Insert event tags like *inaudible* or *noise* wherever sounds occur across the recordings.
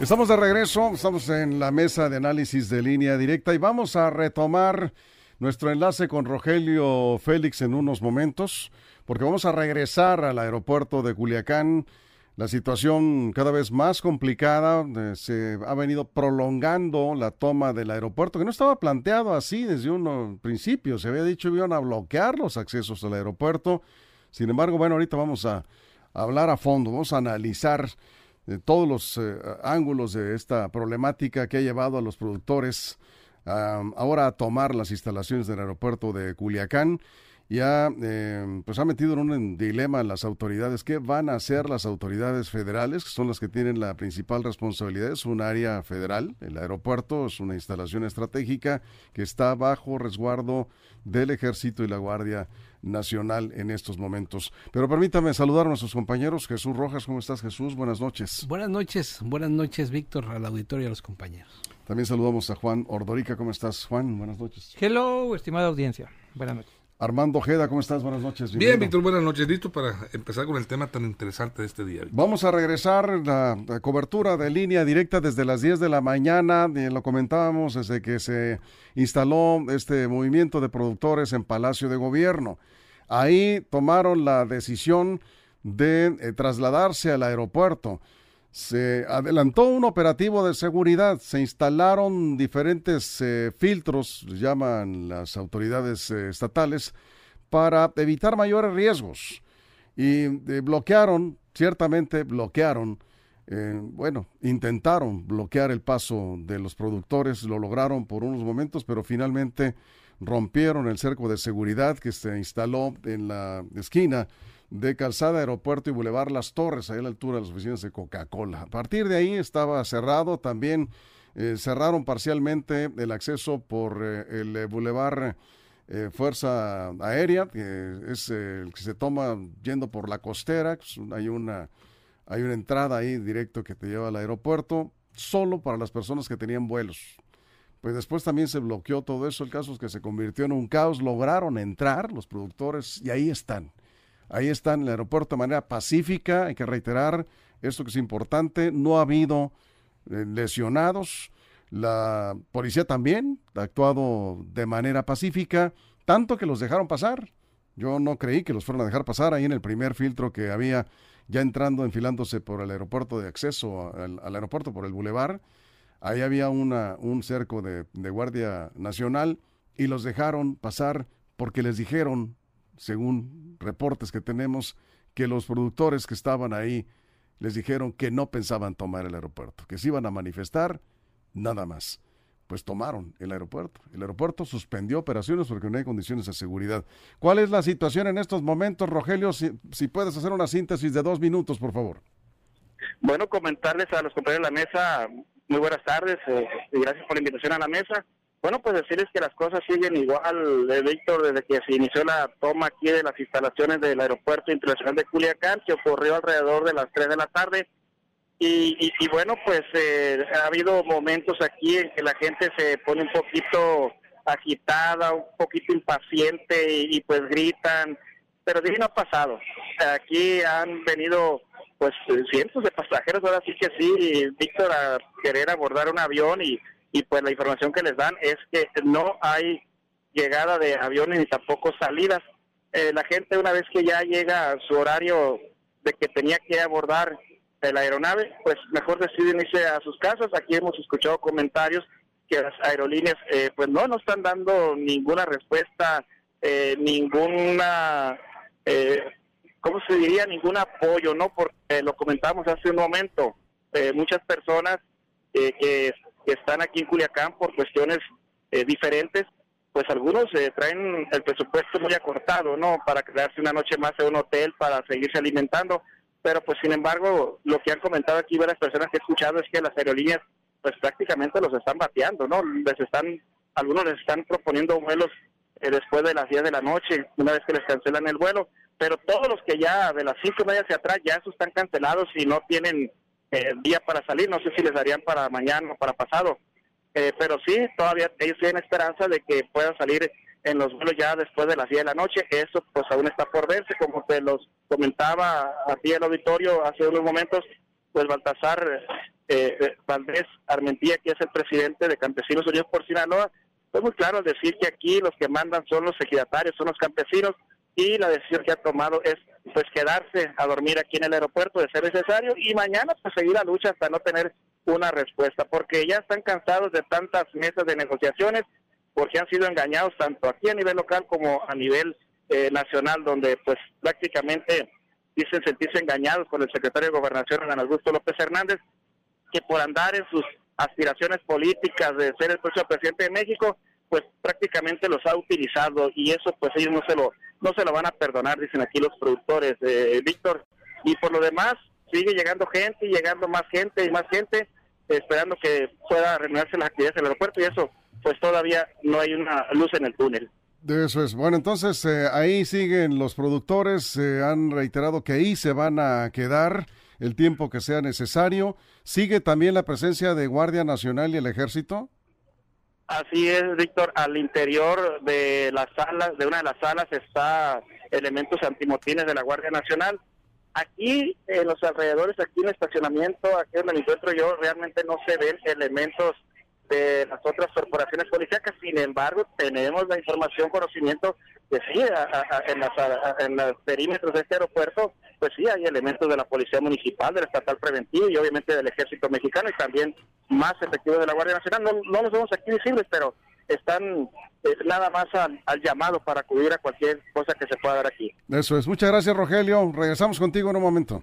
Estamos de regreso, estamos en la mesa de análisis de línea directa y vamos a retomar nuestro enlace con Rogelio Félix en unos momentos, porque vamos a regresar al aeropuerto de Culiacán. La situación cada vez más complicada, eh, se ha venido prolongando la toma del aeropuerto, que no estaba planteado así desde un principio, se había dicho que iban a bloquear los accesos al aeropuerto. Sin embargo, bueno, ahorita vamos a hablar a fondo, vamos a analizar de todos los eh, ángulos de esta problemática que ha llevado a los productores ahora a tomar las instalaciones del aeropuerto de Culiacán y ha, eh, pues ha metido en un dilema a las autoridades. ¿Qué van a hacer las autoridades federales, que son las que tienen la principal responsabilidad? Es un área federal, el aeropuerto es una instalación estratégica que está bajo resguardo del ejército y la Guardia nacional en estos momentos. Pero permítame saludar a nuestros compañeros. Jesús Rojas, ¿cómo estás Jesús? Buenas noches. Buenas noches, buenas noches Víctor, al auditorio y a los compañeros. También saludamos a Juan Ordorica, ¿cómo estás Juan? Buenas noches. Hello, estimada audiencia. Buenas noches. Armando Ojeda, ¿cómo estás? Buenas noches. Bien, Víctor, buenas noches. Listo para empezar con el tema tan interesante de este día. Vamos a regresar la, la, cobertura de línea directa desde las 10 de la mañana. lo comentábamos desde que se instaló este movimiento de productores en Palacio de Gobierno. Ahí tomaron la decisión de eh, trasladarse al aeropuerto. Se adelantó un operativo de seguridad, se instalaron diferentes eh, filtros, llaman las autoridades eh, estatales, para evitar mayores riesgos. Y bloquearon, ciertamente bloquearon, bueno, intentaron bloquear el paso de los productores, lo lograron por unos momentos, pero finalmente rompieron el cerco de seguridad que se instaló en la esquina de Calzada Aeropuerto y Boulevard Las Torres, ahí a la altura de las oficinas de Coca-Cola. A partir de ahí estaba cerrado, también eh, cerraron parcialmente el acceso por eh, el eh, Boulevard Fuerza Aérea, que es el que se toma yendo por la costera, hay una, hay una entrada ahí directo que te lleva al aeropuerto, solo para las personas que tenían vuelos pues después también se bloqueó todo eso. El caso es que se convirtió en un caos. Lograron entrar los productores y ahí están. Ahí están en el aeropuerto de manera pacífica. Hay que reiterar esto que es importante. No ha habido eh, lesionados. La policía también ha actuado de manera pacífica, tanto que los dejaron pasar. Yo no creí que los fueran a dejar pasar ahí en el primer filtro que había ya entrando, enfilándose por el aeropuerto de acceso al, aeropuerto por el bulevar Ahí había una, un cerco de Guardia Nacional y los dejaron pasar porque les dijeron, según reportes que tenemos, que los productores que estaban ahí les dijeron que no pensaban tomar el aeropuerto, que se iban a manifestar, nada más. Pues tomaron el aeropuerto. El aeropuerto suspendió operaciones porque no hay condiciones de seguridad. ¿Cuál es la situación en estos momentos, Rogelio? Si, puedes hacer una síntesis de dos minutos, por favor. Bueno, comentarles a los compañeros de la mesa, muy buenas tardes eh, y gracias por la invitación a la mesa. Bueno, pues decirles que las cosas siguen igual, de Víctor, desde que se inició la toma aquí de las instalaciones del Aeropuerto Internacional de Culiacán, que ocurrió alrededor de las 3 de la tarde. Y, y, bueno, pues eh, ha habido momentos aquí en que la gente se pone un poquito agitada, un poquito impaciente y, pues gritan, pero de no ha pasado. Aquí han venido pues cientos de pasajeros, ahora sí que sí, Víctor, a querer abordar un avión y, y pues la información que les dan es que no hay llegada de aviones ni tampoco salidas. Eh, la gente una vez que ya llega a su horario de que tenía que abordar la aeronave, pues mejor deciden irse a sus casas. Aquí hemos escuchado comentarios que las aerolíneas eh, pues no, no están dando ninguna respuesta, eh, ninguna eh, ¿cómo se diría? Ningún apoyo, ¿no? Porque lo comentamos hace un momento, eh, muchas personas eh, que, están aquí en Culiacán por cuestiones eh, diferentes, pues algunos eh, traen el presupuesto muy acortado, ¿no? Para quedarse una noche más en un hotel para seguirse alimentando. Pero pues sin embargo, lo que han comentado aquí varias personas que he escuchado es que las aerolíneas pues prácticamente los están bateando, ¿no? Les están, algunos les están proponiendo vuelos eh, después de las 10 de la noche, una vez que les cancelan el vuelo, pero todos los que ya de las 5 y media hacia atrás ya esos están cancelados y no tienen eh, día para salir, no sé si les darían para mañana o para pasado, eh, pero sí, todavía ellos tienen esperanza de que puedan salir en los vuelos ya después de las 10 de la noche, eso pues aún está por verse, como te los comentaba aquí el auditorio hace unos momentos, pues Baltasar eh, eh, Valdés Armentía, que es el presidente de Campesinos Unidos por Sinaloa, fue muy claro al decir que aquí los que mandan son los ejidatarios, son los campesinos, y la decisión que ha tomado es pues quedarse a dormir aquí en el aeropuerto de ser necesario y mañana pues seguir la lucha hasta no tener una respuesta, porque ya están cansados de tantas mesas de negociaciones, porque han sido engañados tanto aquí a nivel local como a nivel eh, nacional, donde pues prácticamente dicen sentirse engañados con el secretario de Gobernación, Ana Augusto López Hernández, que por andar en sus aspiraciones políticas de ser el próximo presidente de México, pues prácticamente los ha utilizado y eso pues ellos no se lo no se lo van a perdonar, dicen aquí los productores, de Víctor. Y por lo demás, sigue llegando gente y llegando más gente y más gente, esperando que pueda reanudarse las actividades del aeropuerto y eso pues todavía no hay una luz en el túnel. Eso es. Bueno, entonces eh, ahí siguen los productores, han reiterado que ahí se van a quedar el tiempo que sea necesario. ¿Sigue también la presencia de Guardia Nacional y el Ejército? Así es, Víctor. Al interior de las salas, de una de las salas, está elementos antimotines de la Guardia Nacional. Aquí, en los alrededores, aquí en el estacionamiento, aquí donde me encuentro yo, realmente no se ven elementos de las otras corporaciones policíacas. Sin embargo, tenemos la información, conocimiento que sí, en, las, en los perímetros de este aeropuerto, pues sí, hay elementos de la Policía Municipal, del Estatal Preventivo y obviamente del Ejército Mexicano y también más efectivos de la Guardia Nacional. No, no los vemos aquí visibles, pero están eh, nada más al, al, llamado para acudir a cualquier cosa que se pueda dar aquí. Eso es. Muchas gracias, Rogelio. Regresamos contigo en un momento.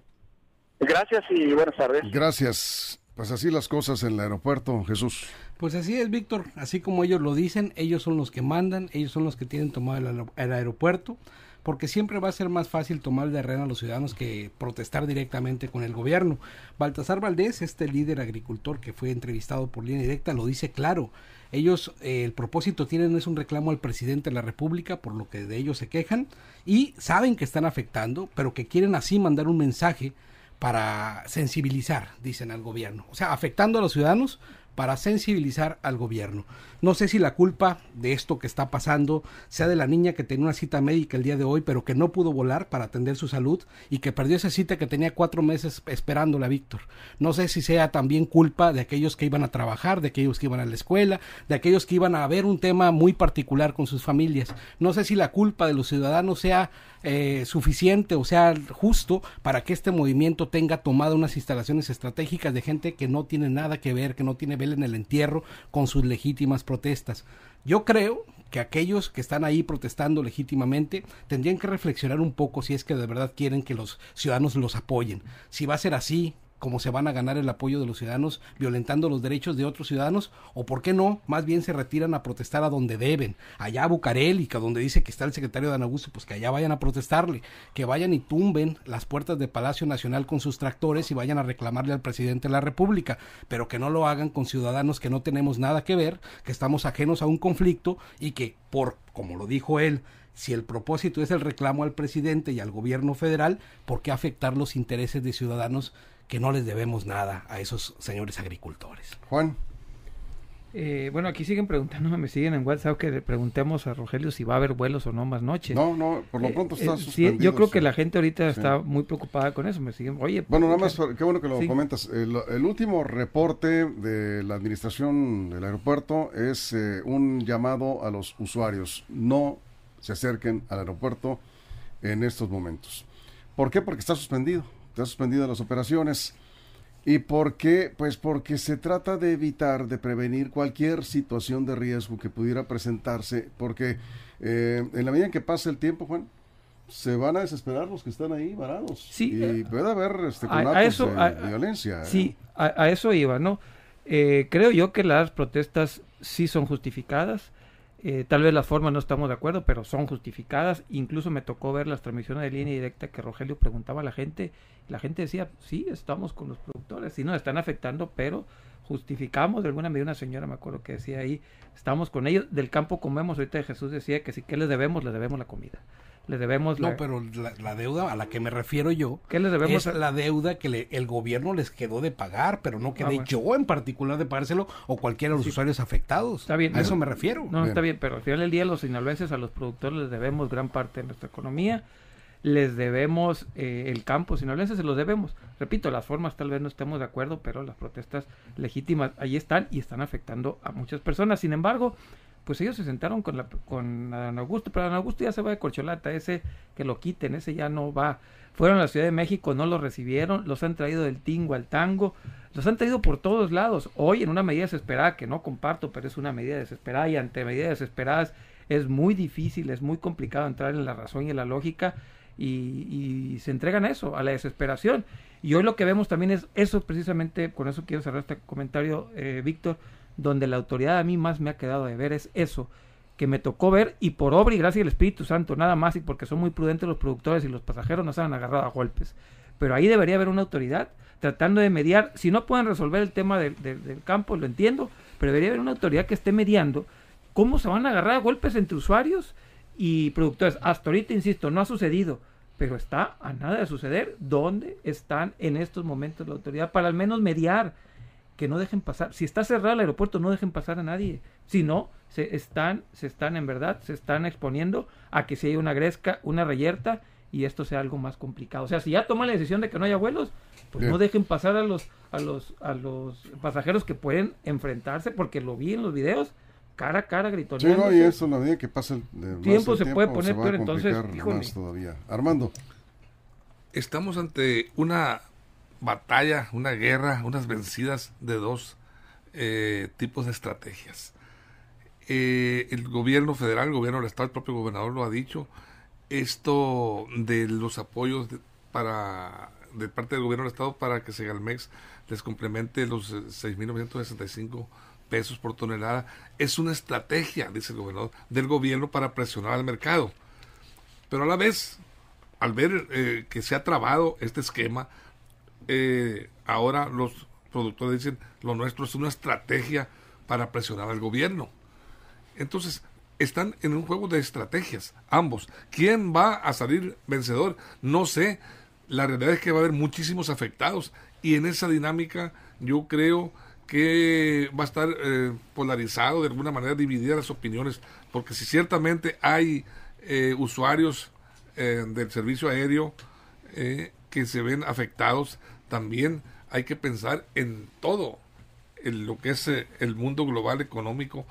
Gracias y buenas tardes. Gracias. Pues así las cosas en el aeropuerto, Jesús. Pues así es, Víctor. Así como ellos lo dicen, ellos son los que mandan, ellos son los que tienen tomado el, el aeropuerto, porque siempre va a ser más fácil tomar de rehén a los ciudadanos que protestar directamente con el gobierno. Baltasar Valdés, este líder agricultor que fue entrevistado por línea directa, lo dice claro. Ellos, eh, el propósito tienen es un reclamo al presidente de la República, por lo que de ellos se quejan, y saben que están afectando, pero que quieren así mandar un mensaje para sensibilizar, dicen al gobierno. O sea, afectando a los ciudadanos para sensibilizar al gobierno. No sé si la culpa de esto que está pasando sea de la niña que tenía una cita médica el día de hoy, pero que no pudo volar para atender su salud y que perdió esa cita que tenía cuatro meses esperándola, Víctor. No sé si sea también culpa de aquellos que iban a trabajar, de aquellos que iban a la escuela, de aquellos que iban a ver un tema muy particular con sus familias. No sé si la culpa de los ciudadanos sea eh, suficiente o sea justo para que este movimiento tenga tomado unas instalaciones estratégicas de gente que no tiene nada que ver, que no tiene vela en el entierro con sus legítimas protestas. Yo creo que aquellos que están ahí protestando legítimamente tendrían que reflexionar un poco si es que de verdad quieren que los ciudadanos los apoyen. Si va a ser así, cómo se van a ganar el apoyo de los ciudadanos violentando los derechos de otros ciudadanos o por qué no, más bien se retiran a protestar a donde deben, allá a Bucareli, que donde dice que está el secretario de Ana Augusto, pues que allá vayan a protestarle, que vayan y tumben las puertas de Palacio Nacional con sus tractores y vayan a reclamarle al presidente de la República, pero que no lo hagan con ciudadanos que no tenemos nada que ver, que estamos ajenos a un conflicto y que por, como lo dijo él, si el propósito es el reclamo al presidente y al gobierno federal, ¿por qué afectar los intereses de ciudadanos que no les debemos nada a esos señores agricultores. Juan. Eh, bueno, aquí siguen preguntando, me siguen en WhatsApp que le preguntemos a Rogelio si va a haber vuelos o no más noches. No, no, por lo eh, pronto está eh, suspendido. yo creo que la gente ahorita está muy preocupada con eso. Me siguen, oye. Bueno, nada más, qué bueno que lo comentas. El, el, último reporte de la administración del aeropuerto es un llamado a los usuarios. No se acerquen al aeropuerto en estos momentos. ¿Por qué? Porque está suspendido está suspendido las operaciones. ¿Y por qué? Pues porque se trata de evitar, de prevenir cualquier situación de riesgo que pudiera presentarse, porque eh, en la medida en que pase el tiempo, Juan, se van a desesperar los que están ahí varados. Sí, y eh, puede haber este, a, eso, de, violencia. Sí, a, eso iba, ¿no? Eh, creo yo que las protestas sí son justificadas. Eh, tal vez las formas no estamos de acuerdo, pero son justificadas. Incluso me tocó ver las transmisiones de línea directa que Rogelio preguntaba a la gente. La gente decía, sí, estamos con los productores, sí nos están afectando, pero justificamos de alguna medida. Una señora me acuerdo que decía ahí, estamos con ellos. Del campo comemos. Ahorita Jesús decía que sí, que les debemos? Les debemos la comida le debemos no pero la, deuda a la que me refiero yo ¿Qué les debemos es la deuda que el gobierno les quedó de pagar pero no quedé ah, yo en particular de pagárselo o cualquiera de los usuarios afectados. Está bien. A eso me refiero. No está bien pero al final del día los sinaloenses a los productores les debemos gran parte de nuestra economía les debemos eh, el campo sinaloense se los debemos. Repito las formas tal vez no estemos de acuerdo pero las protestas legítimas ahí están y están afectando a muchas personas. Sin embargo pues ellos se sentaron con, la, con Adán Augusto, pero Adán Augusto ya se va de corcholata, ese que lo quiten, ese ya no va. Fueron a la Ciudad de México, no lo recibieron, los han traído del tingo al tango, los han traído por todos lados. Hoy en una medida desesperada, que no comparto, pero es una medida desesperada y ante medidas desesperadas es muy difícil, es muy complicado entrar en la razón y en la lógica y, se entregan a eso, a la desesperación. Y hoy lo que vemos también es eso precisamente, con eso quiero cerrar este comentario, eh, Víctor, donde la autoridad a mí más me ha quedado de ver es eso, que me tocó ver y por obra y gracia del Espíritu Santo, nada más y porque son muy prudentes los productores y los pasajeros no se han agarrado a golpes. Pero ahí debería haber una autoridad tratando de mediar, si no pueden resolver el tema del campo, lo entiendo, pero debería haber una autoridad que esté mediando cómo se van a agarrar a golpes entre usuarios y productores. Hasta ahorita, insisto, no ha sucedido, pero está a nada de suceder. ¿Dónde están en estos momentos la autoridad para al menos mediar? Que no dejen pasar. Si está cerrado el aeropuerto, no dejen pasar a nadie. Si no, se están, se están en verdad, se están exponiendo a que si hay una gresca, una reyerta y esto sea algo más complicado. O sea, si ya toman la decisión de que no haya vuelos, pues no dejen pasar a los, a los, a los pasajeros que pueden enfrentarse, porque lo vi en los videos, cara a cara gritoneando. Sí, y eso, la medida que pasa el tiempo se puede poner peor, entonces, todavía. Armando. Estamos ante una batalla, una guerra, unas vencidas de dos eh, tipos de estrategias. Eh, el gobierno federal, el gobierno del Estado, el propio gobernador lo ha dicho, esto de los apoyos de, para de parte del gobierno del Estado para que Segalmex les complemente los 6.965 pesos por tonelada es una estrategia, dice el gobernador, del gobierno para presionar al mercado. Pero a la vez, al ver eh, que se ha trabado este esquema, eh, ahora los productores dicen lo nuestro es una estrategia para presionar al gobierno. Entonces, están en un juego de estrategias, ambos. ¿Quién va a salir vencedor? No sé. La realidad es que va a haber muchísimos afectados y en esa dinámica yo creo que va a estar eh, polarizado, de alguna manera divididas las opiniones, porque si ciertamente hay eh, usuarios del servicio aéreo que se ven afectados, también hay que pensar en todo en lo que es eh, el mundo global económico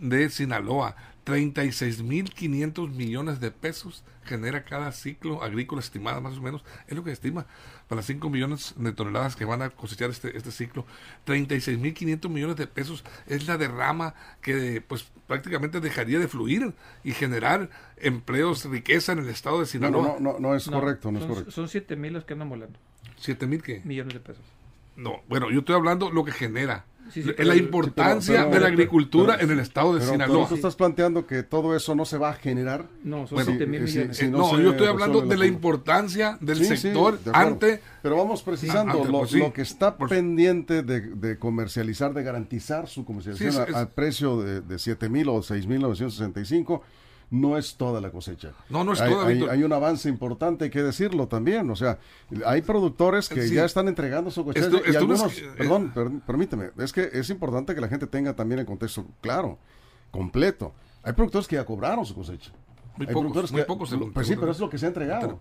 de Sinaloa. 36.500 millones de pesos genera cada ciclo agrícola estimada más o menos, es lo que estima para las 5 millones de toneladas que van a cosechar este, este ciclo. 36.500 millones de pesos es la derrama que pues prácticamente dejaría de fluir y generar empleos, riqueza en el estado de Sinaloa. No, no, no, es correcto, no es correcto. Son 7.000 los que andan volando. ¿Siete mil qué? Millones de pesos. No, bueno, yo estoy hablando lo que genera. la importancia de la agricultura en el estado de Sinaloa. ¿Tú estás planteando que todo eso no se va a generar? No, son mil millones. no, yo estoy hablando de la importancia del sector ante... Pero vamos precisando, lo, pues que está pendiente de, comercializar, de garantizar su comercialización al precio de, de 7 mil o 6 mil 965 no es toda la cosecha. No, no es hay, toda. Hay, un avance importante, hay que decirlo también. O sea, hay productores que ya están entregando su cosecha. y algunos, eh, perdón, permíteme, es que es importante que la gente tenga también el contexto claro, completo. Hay productores que ya cobraron su cosecha. Muy pocos, muy pocos Pues sí, pero es lo que se ha entregado.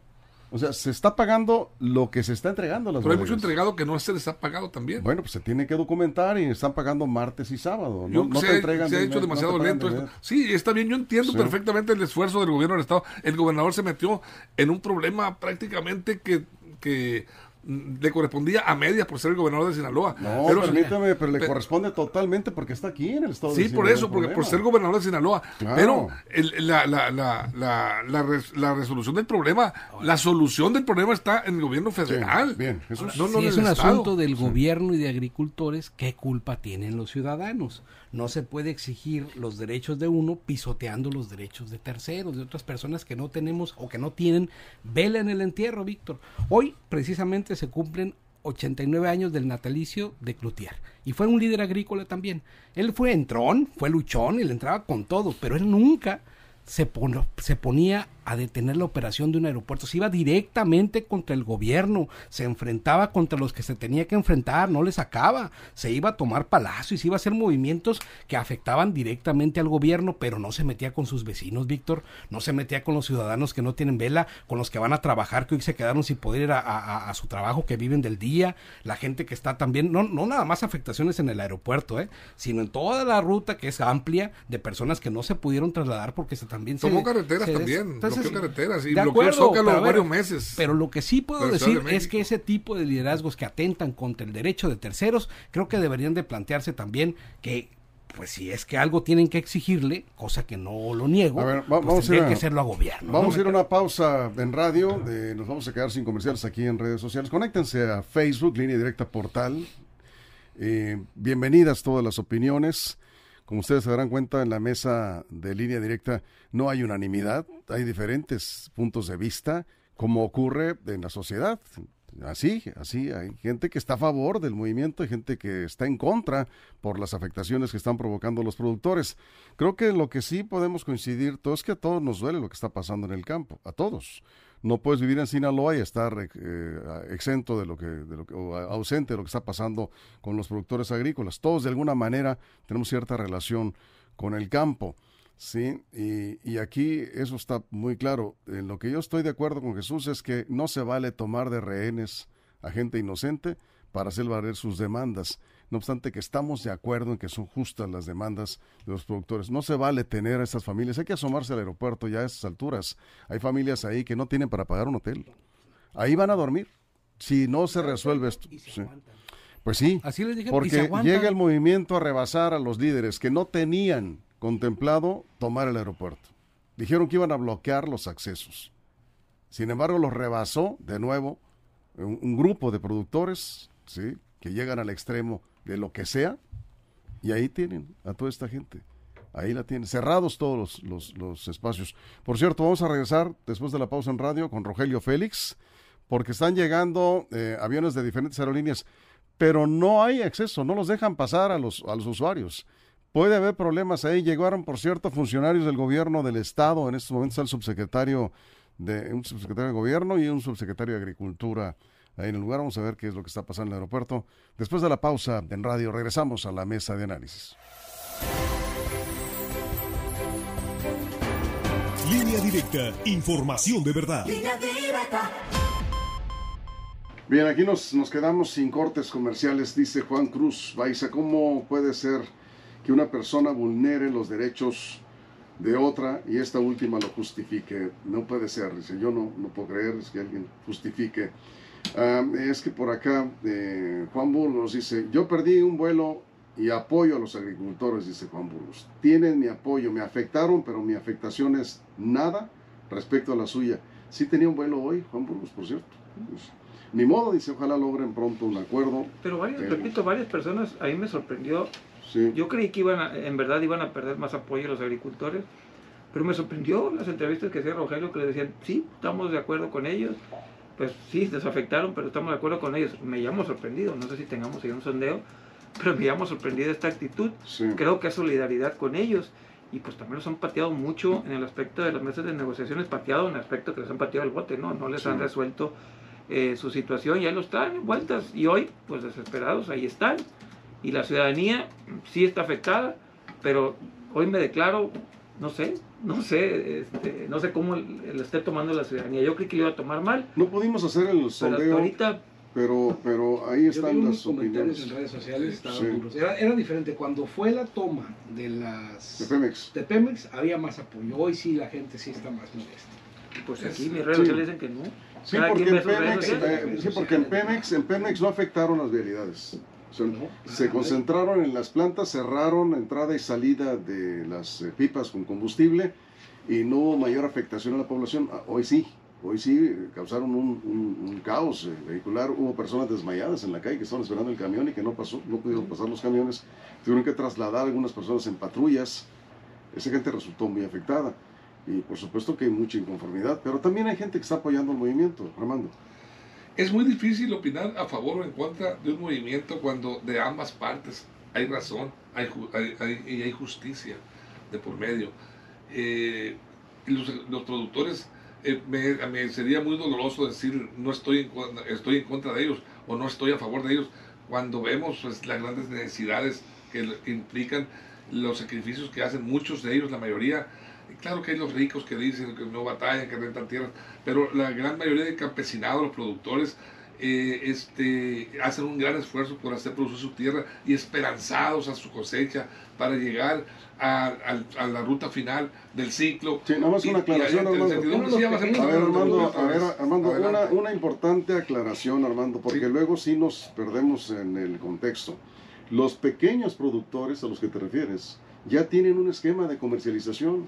O sea, se está pagando lo que se está entregando. Las Pero hay mucho entregado que no se les ha pagado también. Bueno, pues se tiene que documentar y están pagando martes y sábado. No, no se, entregan se ha hecho demasiado lento esto. Sí, está bien, yo entiendo perfectamente el esfuerzo del gobierno del Estado. El gobernador se metió en un problema prácticamente que, que le correspondía a medias por ser el gobernador de Sinaloa. No, pero, permítame, pero le corresponde totalmente porque está aquí en el estado Sí, de por Sinaloa, eso, el porque por ser gobernador de Sinaloa. Claro. Pero el- la, la, la, la, la, res- la resolución del problema, la solución del problema está en el gobierno federal. bien, Jesús. No, no si en es un Estado. asunto del gobierno y de agricultores, ¿qué culpa tienen los ciudadanos? No se puede exigir los derechos de uno pisoteando los derechos de terceros, de otras personas que no tenemos o que no tienen vela en el entierro, Víctor. Hoy precisamente se cumplen 89 años del natalicio de Cloutier. Y fue un líder agrícola también. Él fue entrón, fue luchón y le entraba con todo, pero él nunca se, pon- se ponía a detener la operación de un aeropuerto, se iba directamente contra el gobierno, se enfrentaba contra los que se tenía que enfrentar, no les sacaba, se iba a tomar palacio y se iba a hacer movimientos que afectaban directamente al gobierno, pero no se metía con sus vecinos, Víctor, no se metía con los ciudadanos que no tienen vela, con los que van a trabajar, que hoy se quedaron sin poder ir a, a- a su trabajo, que viven del día, la gente que está también, no, no nada más afectaciones en el aeropuerto, ¿eh? sino en toda la ruta que es amplia de personas que no se pudieron trasladar porque se también se- Tomó carreteras se des- también, Entonces, bloqueó carreteras y de bloqueó el acuerdo, Zócalo pero varios meses. Pero lo que sí puedo decir de es que ese tipo de liderazgos que atentan contra el derecho de terceros, creo que deberían de plantearse también que pues si es que algo tienen que exigirle, cosa que no lo niego, A ver, va- pues vamos a ir tendría a- que hacerlo a gobierno. ¿no? Vamos a ir a una pausa en radio. eh, nos vamos a quedar sin comerciales aquí en redes sociales. Conéctense a Facebook, línea directa portal. Eh, bienvenidas todas las opiniones. Como ustedes se darán cuenta, en la mesa de línea directa no hay unanimidad, hay diferentes puntos de vista, como ocurre en la sociedad. Así, así, hay gente que está a favor del movimiento, hay gente que está en contra por las afectaciones que están provocando los productores. Creo que lo que sí podemos coincidir todos es que a todos nos duele lo que está pasando en el campo, a todos. No puedes vivir en Sinaloa y estar eh, exento de lo que, de lo que o ausente de lo que está pasando con los productores agrícolas. Todos de alguna manera tenemos cierta relación con el campo. Sí, y, y aquí eso está muy claro. En lo que yo estoy de acuerdo con Jesús es que no se vale tomar de rehenes a gente inocente para hacer valer sus demandas. No obstante que estamos de acuerdo en que son justas las demandas de los productores. No se vale tener a estas familias. Hay que asomarse al aeropuerto ya a estas alturas. Hay familias ahí que no tienen para pagar un hotel. Ahí van a dormir. Si no se resuelve esto. Sí. Pues sí, Así les dije, porque llega el movimiento a rebasar a los líderes que no tenían contemplado tomar el aeropuerto. Dijeron que iban a bloquear los accesos. Sin embargo, los rebasó de nuevo un, un grupo de productores, ¿sí? que llegan al extremo de lo que sea, y ahí tienen a toda esta gente. Ahí la tienen, cerrados todos los, los- espacios. Por cierto, vamos a regresar después de la pausa en radio con Rogelio Félix, porque están llegando eh, aviones de diferentes aerolíneas, pero no hay acceso, no los dejan pasar a los, a los usuarios. Puede haber problemas ahí. Llegaron, por cierto, funcionarios del gobierno del Estado. En estos momentos el subsecretario de un subsecretario de gobierno y un subsecretario de agricultura ahí en el lugar. Vamos a ver qué es lo que está pasando en el aeropuerto. Después de la pausa en radio, regresamos a la mesa de análisis. Línea directa, información de verdad. Bien, aquí nos, nos quedamos sin cortes comerciales, dice Juan Cruz Baiza. ¿Cómo puede ser que una persona vulnere los derechos de otra y esta última lo justifique? No puede ser, dice. Yo no, no puedo creer que alguien justifique. Es que por acá eh, Juan Burgos dice, yo perdí un vuelo y apoyo a los agricultores, dice Juan Burgos. Tienen mi apoyo, me afectaron, pero mi afectación es nada respecto a la suya. Sí tenía un vuelo hoy, Juan Burgos, por cierto. Pues, ni modo, dice, ojalá logren pronto un acuerdo. Pero varias, Pero- repito, varias personas, a mí me sorprendió. Sí. Yo creí que iban a- en verdad iban a perder más apoyo los agricultores, pero me sorprendió las entrevistas que hacía Rogelio que le decían, sí, estamos de acuerdo con ellos. Pues sí, les afectaron, pero estamos de acuerdo con ellos. Me llamo sorprendido, no sé si tengamos ahí un sondeo, *laughs* pero me llamo sorprendido esta actitud. Sí. Creo que es solidaridad con ellos. Y pues también los han pateado mucho en el aspecto de las mesas de negociaciones, pateado en el aspecto que les han pateado el bote, ¿no? No les Sí. han resuelto eh, su situación, ya lo están en vueltas. Y hoy, pues desesperados, ahí están. Y la ciudadanía sí está afectada, pero hoy me declaro, no sé, no sé, este, no sé cómo lo esté tomando la ciudadanía. Yo creí que lo iba a tomar mal, No pudimos hacer el pero sondeo, ahorita pero, pero ahí Yo vi están unos las comentarios opiniones en redes sociales, Sí. Era, era diferente. Cuando fue la toma de las de Pemex. de Pemex, había más apoyo. Hoy sí la gente sí está más molesta. Pues Es- aquí mis redes sí. sociales dicen que no. Sí, porque en, Pemex, eh, sí, porque en Pemex, en Pemex no afectaron las vialidades. Se concentraron en las plantas, cerraron entrada y salida de las eh, pipas con combustible y no hubo mayor afectación a la población. Ah, hoy sí, hoy sí causaron un, caos eh, vehicular. Hubo personas desmayadas en la calle que estaban esperando el camión y que no pasó, no pudieron pasar los camiones. Tuvieron que trasladar a algunas personas en patrullas. Esa gente resultó muy afectada. Y por supuesto que hay mucha inconformidad, pero también hay gente que está apoyando el movimiento, Armando. Es muy difícil opinar a favor o en contra de un movimiento cuando de ambas partes hay razón hay, y hay justicia de por medio. Eh, los, productores, eh, me, sería muy doloroso decir no estoy en, estoy en contra de ellos o no estoy a favor de ellos cuando vemos pues, las grandes necesidades que implican los sacrificios que hacen muchos de ellos, la mayoría Claro que hay los ricos que dicen que no batallan, que rentan tierras, pero la gran mayoría de campesinados, los productores, eh, este, hacen un gran esfuerzo por hacer producir su tierra y esperanzados a su cosecha para llegar a, la ruta final del ciclo. Sí, nada más una aclaración, Armando. A ver, Armando, a ver, Armando una, una, importante aclaración, Armando, porque luego sí nos perdemos en el contexto. Los pequeños productores a los que te refieres ya tienen un esquema de comercialización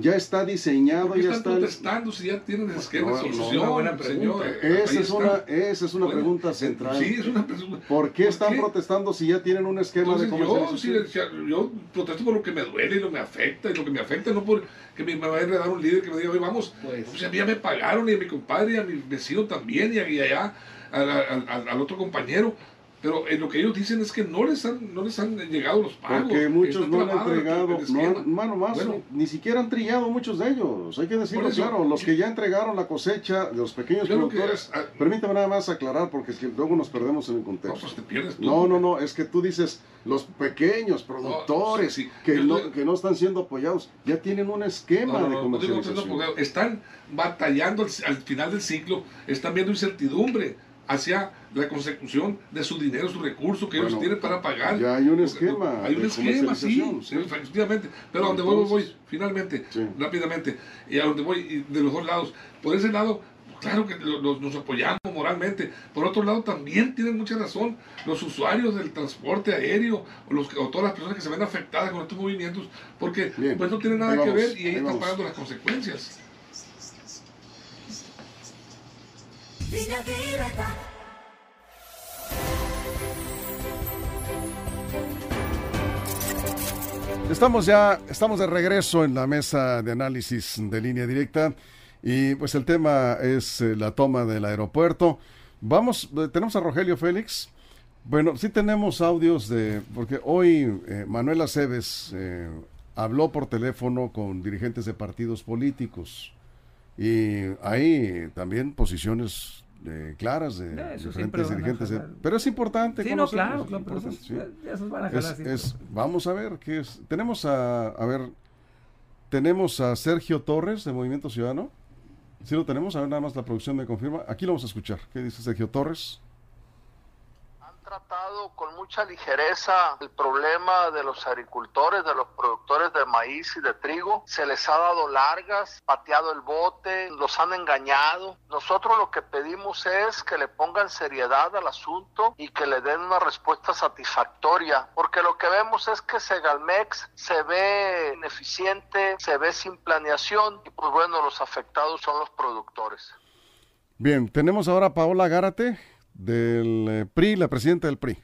ya está diseñado, ya están protestando si ya tienen esquema de solución, señor? Esa es, una, esa es una pregunta central. Sí, es una pregunta. ¿Por qué están protestando si ya tienen un esquema de? Yo, yo protesto por lo que me duele y lo que me afecta, y lo que me afecta no por que me, vaya a dar un líder que me diga, oye, vamos, pues, o sea, ya me pagaron, y a mi compadre, y a mi vecino también, y allá, al otro compañero. Pero en lo que ellos dicen es que no les han, no les han llegado los pagos. Porque muchos no han entregado, no mano más, ni siquiera han trillado muchos de ellos. Hay que decirlo claro, los que ya entregaron la cosecha, los pequeños productores. Ah, permítame nada más aclarar, porque es que luego nos perdemos en el contexto. No, pues no, no, no, es que tú dices los pequeños productores que, no, que no están siendo apoyados, ya tienen un esquema de comercialización. Están batallando al final del ciclo, están viendo incertidumbre hacia la consecución de su dinero, su recurso que ellos tienen para pagar. Ya hay un esquema. Hay un esquema, sí, efectivamente. Pero a donde voy, voy, finalmente, rápidamente, y a donde voy, de los dos lados. Por ese lado, claro que nos apoyamos moralmente. Por otro lado, también tienen mucha razón los usuarios del transporte aéreo o, los, o todas las personas que se ven afectadas con estos movimientos, porque pues no tienen nada que ver y ahí están pagando las consecuencias. Estamos ya, estamos de regreso en la mesa de análisis de línea directa y pues el tema es eh, la toma del aeropuerto. Vamos, eh, tenemos a Rogelio Félix. Bueno, sí tenemos audios de, porque hoy eh, Manuel Aceves habló por teléfono con dirigentes de partidos políticos. Y hay también posiciones eh, claras de diferentes dirigentes. pero es importante. Sí, no, claro, vamos a ver qué es. Tenemos a, a ver, tenemos a Sergio Torres de Movimiento Ciudadano. Si lo tenemos, a ver, nada más la producción me confirma. Aquí lo vamos a escuchar. ¿Qué dice Sergio Torres? tratado con mucha ligereza el problema de los agricultores, de los productores de maíz y de trigo. Se les ha dado largas, pateado el bote, los han engañado. Nosotros lo que pedimos es que le pongan seriedad al asunto y que le den una respuesta satisfactoria, porque lo que vemos es que Segalmex se ve ineficiente, se ve sin planeación y pues bueno, los afectados son los productores. Bien, tenemos ahora a Paola Gárate del eh, PRI, la presidenta del PRI.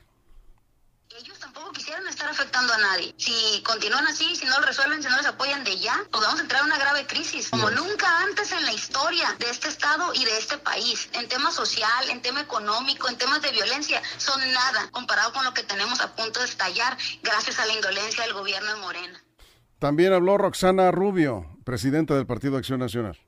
Ellos tampoco quisieran estar afectando a nadie. Si continúan así, si no lo resuelven, si no les apoyan de ya, pues vamos a entrar en una grave crisis, como nunca antes en la historia de este Estado y de este país. En tema social, en tema económico, en temas de violencia, son nada comparado con lo que tenemos a punto de estallar gracias a la indolencia del gobierno de Morena. También habló Roxana Rubio, presidenta del Partido Acción Nacional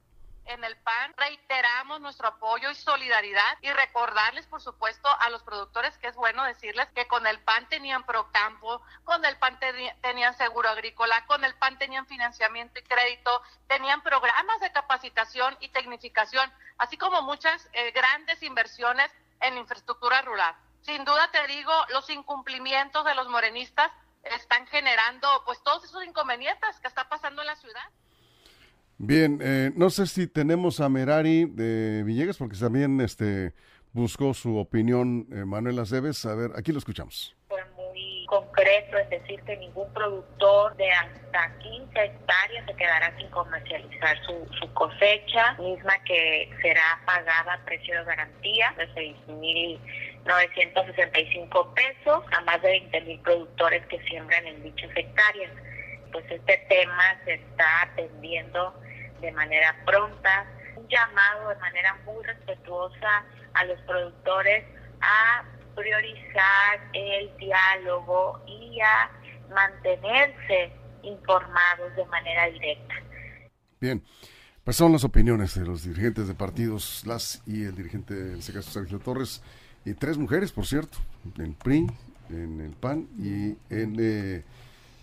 en el PAN reiteramos nuestro apoyo y solidaridad y recordarles, por supuesto, a los productores que es bueno decirles que con el PAN tenían Procampo, con el PAN tenían seguro agrícola, con el PAN tenían financiamiento y crédito, tenían programas de capacitación y tecnificación, así como muchas eh, grandes inversiones en infraestructura rural. Sin duda te digo, los incumplimientos de los morenistas están generando pues todos esos inconvenientes que está pasando en la ciudad. Bien, eh, no sé si tenemos a Merari de Villegas, porque también este, buscó su opinión eh, Manuel Aceves. A ver, aquí lo escuchamos. Fue muy concreto en decir que ningún productor de hasta 15 hectáreas se quedará sin comercializar su, su cosecha, misma que será pagada a precio de garantía de 6.965 pesos a más de 20 mil productores que siembran en dichas hectáreas. Pues este tema se está atendiendo de manera pronta, un llamado de manera muy respetuosa a los productores a priorizar el diálogo y a mantenerse informados de manera directa. Bien, pues son las opiniones de los dirigentes de partidos, las y el dirigente, en este caso Sergio Torres, y tres mujeres, por cierto, en PRI, en el PAN y en... Eh,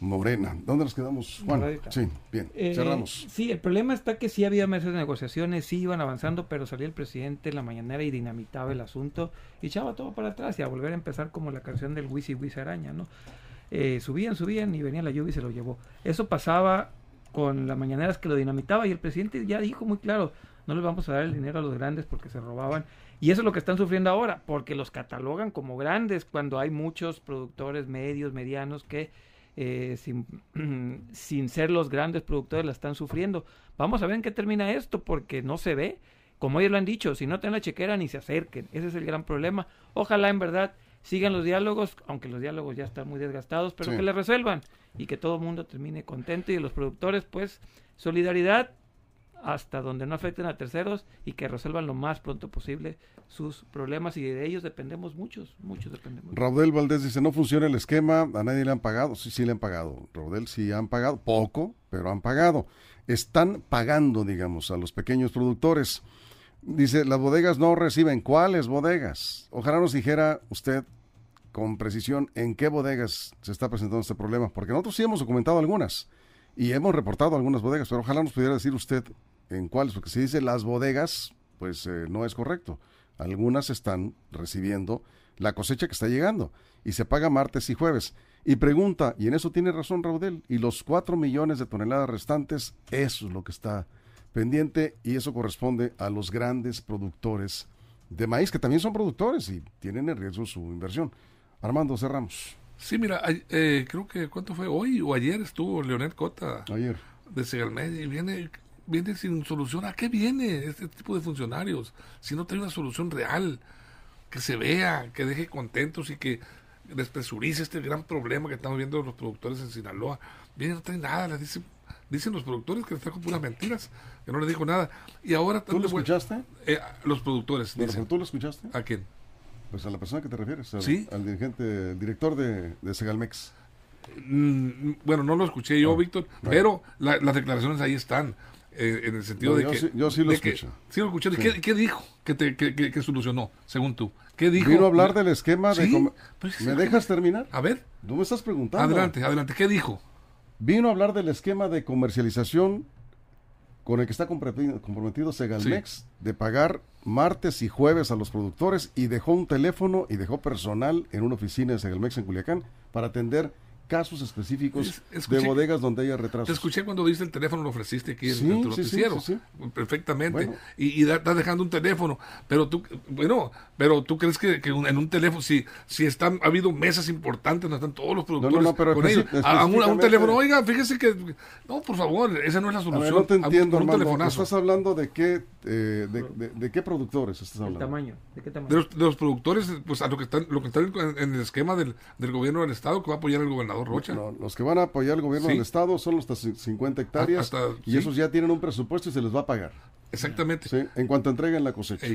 Morena. ¿Dónde nos quedamos, Juan? Sí, bien, eh, cerramos. Sí, el problema está que sí había mesas de negociaciones, sí iban avanzando, pero salía el presidente en la mañanera y dinamitaba el asunto y echaba todo para atrás y a volver a empezar como la canción del Wisi Wisi Araña, ¿no? Eh, subían, subían y venía la lluvia y se lo llevó. Eso pasaba con las mañaneras que lo dinamitaba y el presidente ya dijo muy claro, no les vamos a dar el dinero a los grandes porque se robaban. Y eso es lo que están sufriendo ahora, porque los catalogan como grandes cuando hay muchos productores medios, medianos que eh, sin, *clears throat* sin ser los grandes productores la están sufriendo. Vamos a ver en qué termina esto, porque no se ve. Como ellos lo han dicho, si no tienen la chequera ni se acerquen. Ese es el gran problema. Ojalá en verdad sigan los diálogos, aunque los diálogos ya están muy desgastados, pero que le resuelvan y que todo el mundo termine contento y los productores, pues, solidaridad hasta donde no afecten a terceros y que resuelvan lo más pronto posible sus problemas y de ellos dependemos muchos, muchos dependemos. Raudel Valdés dice, no funciona el esquema, a nadie le han pagado, sí, sí le han pagado, Raudel sí han pagado, poco, pero han pagado. Están pagando, digamos, a los pequeños productores. Dice, las bodegas no reciben, ¿cuáles bodegas? Ojalá nos dijera usted con precisión en qué bodegas se está presentando este problema, porque nosotros sí hemos documentado algunas y hemos reportado algunas bodegas, pero ojalá nos pudiera decir usted en cuáles, porque si dice las bodegas, pues eh, no es correcto. Algunas están recibiendo la cosecha que está llegando y se paga martes y jueves. Y pregunta, y en eso tiene razón Raudel, y los cuatro millones de toneladas restantes, eso es lo que está pendiente y eso corresponde a los grandes productores de maíz, que también son productores y tienen en riesgo su inversión. Armando, cerramos. Sí, mira, eh, creo que, ¿cuánto fue? Hoy o ayer estuvo Leonel Cota. Ayer. De Segalmed y viene viene sin solución. ¿A qué viene este tipo de funcionarios? Si no tiene una solución real, que se vea, que deje contentos y que despresurice este gran problema que estamos viendo los productores en Sinaloa. Viene, no trae nada, les dicen, dicen los productores que les trajo puras mentiras, que no les dijo nada. Y ahora... ¿Tú lo escuchaste? Eh, los productores. ¿Tú lo escuchaste? ¿A quién? Pues a la persona que te refieres, al, ¿Sí? al dirigente, director de, de Segalmex. Mm, bueno, no lo escuché yo, Víctor, pero las declaraciones ahí están. Eh, en el sentido de que... yo sí lo escucho. sí lo escuché. ¿Qué, dijo que, te, que, solucionó, según tú? ¿Qué dijo? Vino a hablar del esquema de... Pues ¿Me dejas terminar? A ver. Tú me estás preguntando. Adelante, adelante. ¿Qué dijo? Vino a hablar del esquema de comercialización con el que está comprometido, Segalmex de pagar martes y jueves a los productores y dejó un teléfono y dejó personal en una oficina de Segalmex en Culiacán para atender casos específicos de bodegas donde haya retrasos. Te escuché cuando diste el teléfono, lo ofreciste aquí en, el noticiero. Perfectamente. Y, estás dejando un teléfono. Pero tú, bueno, pero tú crees que, en un teléfono, si, si están, ha habido mesas importantes donde están todos los productores con ellos, a, un, teléfono, oiga, fíjese que, no, por favor, esa no es la solución. no te entiendo, Armando, ¿estás hablando de qué, eh, de, qué productores estás hablando? tamaño? ¿De qué tamaño? De los, productores, pues a lo que están, lo que están en, el esquema del, del gobierno del Estado que va a apoyar el gobernador Rocha. los que van a apoyar al gobierno del Estado son los hasta 50 hectáreas y esos ya tienen un presupuesto y se les va a pagar. Exactamente. en cuanto entreguen la cosecha.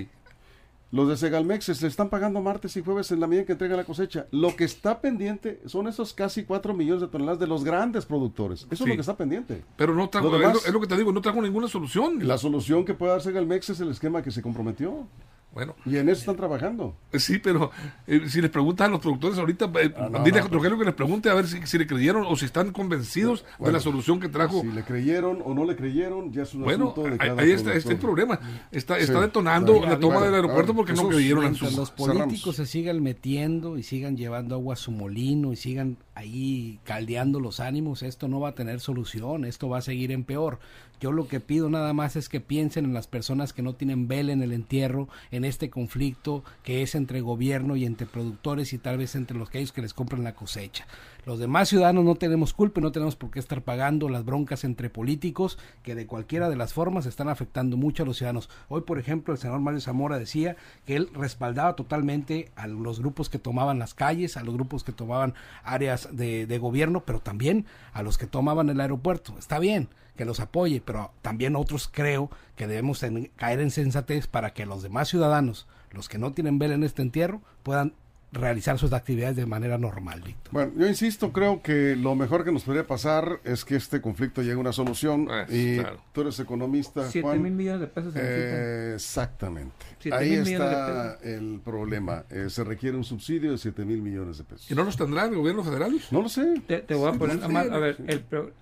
Los de Segalmex se están pagando martes y jueves en la medida que entregan la cosecha. Lo que está pendiente son esos casi 4 millones de toneladas de los grandes productores. Eso es lo que está pendiente. Pero no trajo, es, lo, que te digo, no trajo ninguna solución. La solución que puede dar Segalmex es el esquema que se comprometió. Bueno. Y en eso están trabajando. Eh, sí, pero eh, si les preguntan a los productores ahorita, eh, ah, dile a Rogelio que les pregunte a ver si, si, le creyeron o si están convencidos de la solución que trajo. Si le creyeron o no le creyeron, ya es un bueno, asunto de cada ahí está, está, el problema. Está, está detonando la toma del aeropuerto porque no creyeron en sus... los políticos se sigan metiendo y sigan llevando agua a su molino y sigan ahí caldeando los ánimos, esto no va a tener solución, esto va a seguir en peor. Yo lo que pido nada más es que piensen en las personas que no tienen vela en el entierro, en este conflicto que es entre gobierno y entre productores y tal vez entre los que ellos que les compran la cosecha. Los demás ciudadanos no tenemos culpa y no tenemos por qué estar pagando las broncas entre políticos que de cualquiera de las formas están afectando mucho a los ciudadanos. Hoy, por ejemplo, el senador Mario Zamora decía que él respaldaba totalmente a los grupos que tomaban las calles, a los grupos que tomaban áreas de, gobierno, pero también a los que tomaban el aeropuerto. Está bien que los apoye, pero también otros creo que debemos caer en sensatez para que los demás ciudadanos, los que no tienen vela en este entierro, puedan realizar sus actividades de manera normal, Víctor. Bueno, yo insisto, creo que lo mejor que nos podría pasar es que este conflicto llegue a una solución. Pues, y tú eres economista, Siete mil millones de pesos. Eh, exactamente. Ahí está el problema. Eh, se requiere un subsidio de 7 mil millones de pesos. ¿Y no los tendrá el gobierno federal? No lo sé. Te, voy a poner, a ver,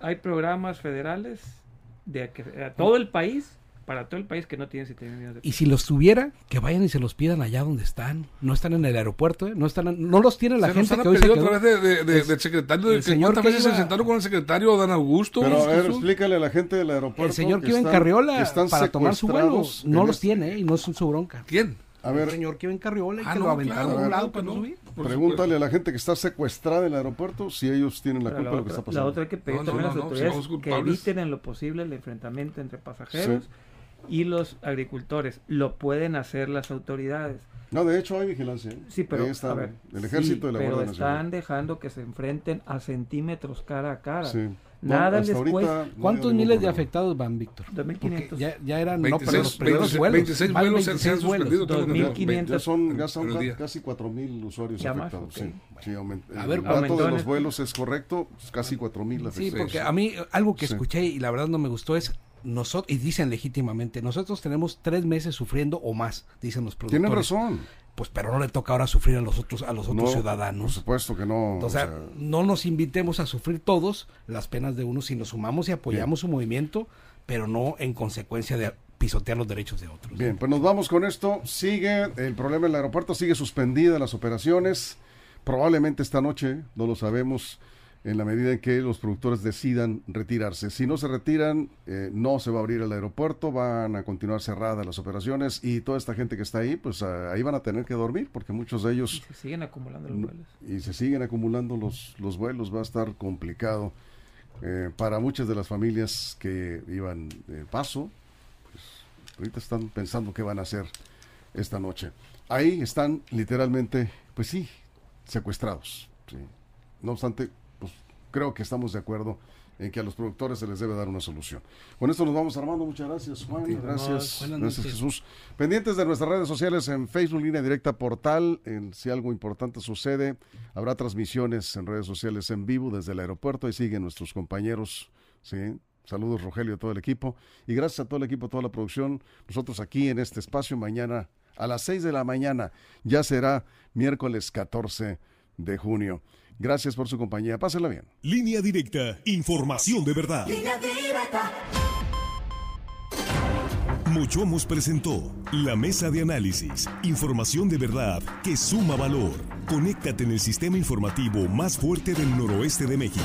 hay programas federales de que, todo el país para todo el país que no tiene 7 millones de pesos. Y si los tuviera, que vayan y se los pidan allá donde están. No están en el aeropuerto, ¿eh? no están no los tiene la gente que hoy se otra vez de, del secretario. El señor ¿Cuántas veces se sentaron con el secretario Dan Augusto? Pero a ver, explícale a la gente del aeropuerto. El señor que, iba en Carriola para tomar su vuelo. No los tiene ¿eh? y no es su bronca. ¿Quién? A ver, el señor que iba en Carriola y ah, que lo aventaron a un lado para no subir. Pregúntale a la gente que está secuestrada en el aeropuerto si ellos tienen la culpa de lo que está pasando. La otra hay que pedir también a las autoridades que eviten en lo posible el enfrentamiento entre pasajeros y los agricultores. Lo pueden hacer las autoridades. No, de hecho hay vigilancia. ¿eh? Sí, pero el ejército de la pero están dejando que se enfrenten a centímetros cara a cara. Nada les cuesta. ¿Cuántos miles de afectados van, Víctor? 2.500. Ya, ya eran, 26, no, pero los primeros vuelos. 26 vuelos 26 se han suspendido. 2.500. Ya son, ya son casi 4.000 usuarios ya afectados. Más, okay. Sí, sí aument a ver, el dato de los vuelos es correcto, pues casi 4.000 afectados. Sí, porque a mí algo que escuché y la verdad no me gustó es nosotros, y dicen legítimamente, nosotros tenemos tres meses sufriendo o más, dicen los productores. Tienen razón. Pues pero no le toca ahora sufrir a los otros, a los otros ciudadanos. Por supuesto que no. O sea, no nos invitemos a sufrir todos las penas de uno si nos sumamos y apoyamos su movimiento, pero no en consecuencia de pisotear los derechos de otros. Bien, pues nos vamos con esto. Sigue el problema en el aeropuerto, sigue suspendida las operaciones. Probablemente esta noche, no lo sabemos, en la medida en que los productores decidan retirarse. Si no se retiran, eh, no se va a abrir el aeropuerto, van a continuar cerradas las operaciones y toda esta gente que está ahí, pues ah, ahí van a tener que dormir porque muchos de ellos... Y se siguen acumulando los vuelos. Y se siguen acumulando los, los vuelos, va a estar complicado eh, para muchas de las familias que iban de paso, pues ahorita están pensando qué van a hacer esta noche. Ahí están literalmente, pues sí, secuestrados. No obstante, creo que estamos de acuerdo en que a los productores se les debe dar una solución. Con esto nos vamos armando. Muchas gracias, Juan. gracias, gracias Jesús. Pendientes de nuestras redes sociales en Facebook, línea directa, portal. En, si algo importante sucede, habrá transmisiones en redes sociales en vivo desde el aeropuerto. y siguen nuestros compañeros. ¿sí? Saludos, Rogelio, a todo el equipo. Y gracias a todo el equipo, a toda la producción. Nosotros aquí en este espacio, mañana a las 6 de la mañana, ya será miércoles 14 de junio. Gracias por su compañía. Pásenla bien. Línea directa. Información de verdad. Línea directa. Mochomos presentó la mesa de análisis. Información de verdad que suma valor. Conéctate en el sistema informativo más fuerte del noroeste de México.